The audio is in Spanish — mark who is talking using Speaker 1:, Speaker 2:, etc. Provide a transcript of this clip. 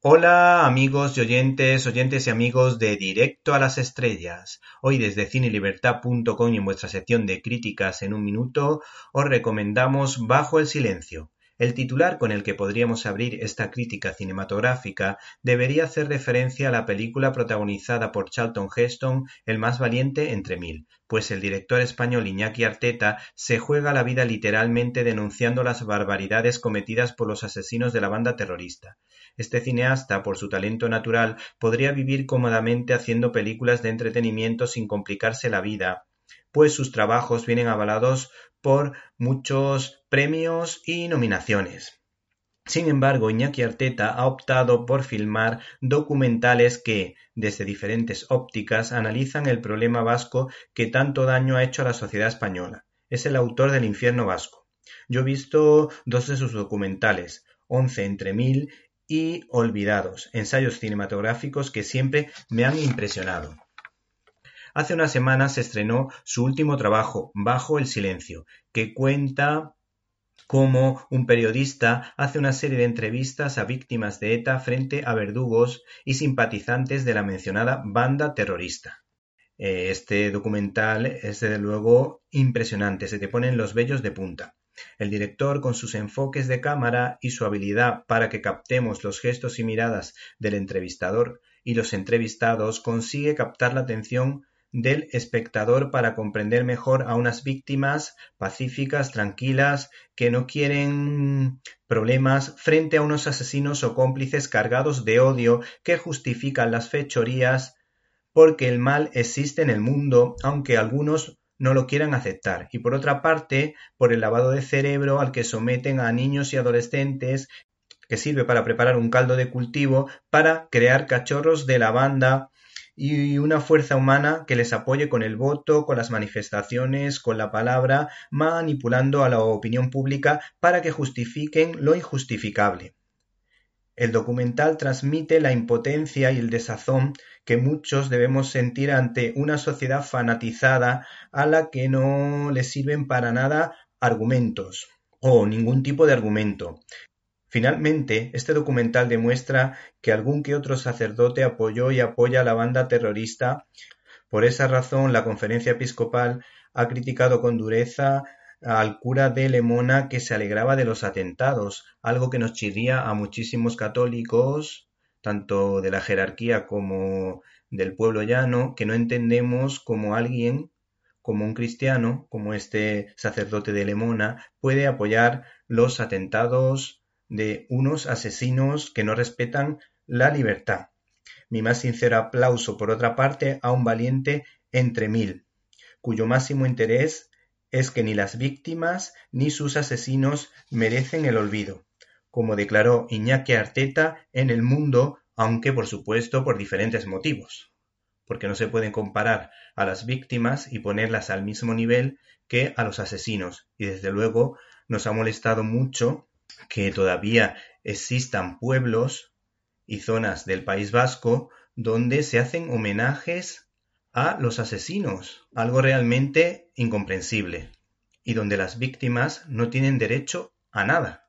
Speaker 1: Hola amigos y oyentes, oyentes y amigos de Directo a las Estrellas. Hoy desde cinelibertad.com y en vuestra sección de críticas en un minuto os recomendamos Bajo el Silencio, el titular con el que podríamos abrir esta crítica cinematográfica debería hacer referencia a la película protagonizada por Charlton Heston, El más valiente entre mil, pues el director español Iñaki Arteta se juega la vida literalmente denunciando las barbaridades cometidas por los asesinos de la banda terrorista. Este cineasta, por su talento natural, podría vivir cómodamente haciendo películas de entretenimiento sin complicarse la vida, pues sus trabajos vienen avalados por muchos premios y nominaciones. Sin embargo, Iñaki Arteta ha optado por filmar documentales que, desde diferentes ópticas, analizan el problema vasco que tanto daño ha hecho a la sociedad española. Es el autor del Infierno Vasco. Yo he visto dos de sus documentales, Once entre mil y Olvidados, ensayos cinematográficos que siempre me han impresionado. Hace unas semanas se estrenó su último trabajo, Bajo el Silencio, que cuenta cómo un periodista hace una serie de entrevistas a víctimas de ETA frente a verdugos y simpatizantes de la mencionada banda terrorista. Eh, este documental es desde luego impresionante, se te ponen los vellos de punta. El director, con sus enfoques de cámara y su habilidad para que captemos los gestos y miradas del entrevistador y los entrevistados, consigue captar la atención del espectador para comprender mejor a unas víctimas pacíficas, tranquilas, que no quieren problemas frente a unos asesinos o cómplices cargados de odio que justifican las fechorías porque el mal existe en el mundo, aunque algunos no lo quieran aceptar, y por otra parte, por el lavado de cerebro al que someten a niños y adolescentes, que sirve para preparar un caldo de cultivo para crear cachorros de lavanda y una fuerza humana que les apoye con el voto, con las manifestaciones, con la palabra, manipulando a la opinión pública para que justifiquen lo injustificable. El documental transmite la impotencia y el desazón que muchos debemos sentir ante una sociedad fanatizada a la que no le sirven para nada argumentos o ningún tipo de argumento. Finalmente, este documental demuestra que algún que otro sacerdote apoyó y apoya a la banda terrorista. Por esa razón, la Conferencia Episcopal ha criticado con dureza al cura de Lemona que se alegraba de los atentados, algo que nos chirría a muchísimos católicos, tanto de la jerarquía como del pueblo llano, que no entendemos como alguien, como un cristiano, como este sacerdote de Lemona, puede apoyar los atentados de unos asesinos que no respetan la libertad. Mi más sincero aplauso, por otra parte, a un valiente entre mil, cuyo máximo interés es que ni las víctimas ni sus asesinos merecen el olvido, como declaró Iñaki Arteta en El Mundo, aunque por supuesto por diferentes motivos, porque no se pueden comparar a las víctimas y ponerlas al mismo nivel que a los asesinos, y desde luego nos ha molestado mucho que todavía existan pueblos y zonas del País Vasco donde se hacen homenajes a los asesinos, algo realmente incomprensible, y donde las víctimas no tienen derecho a nada.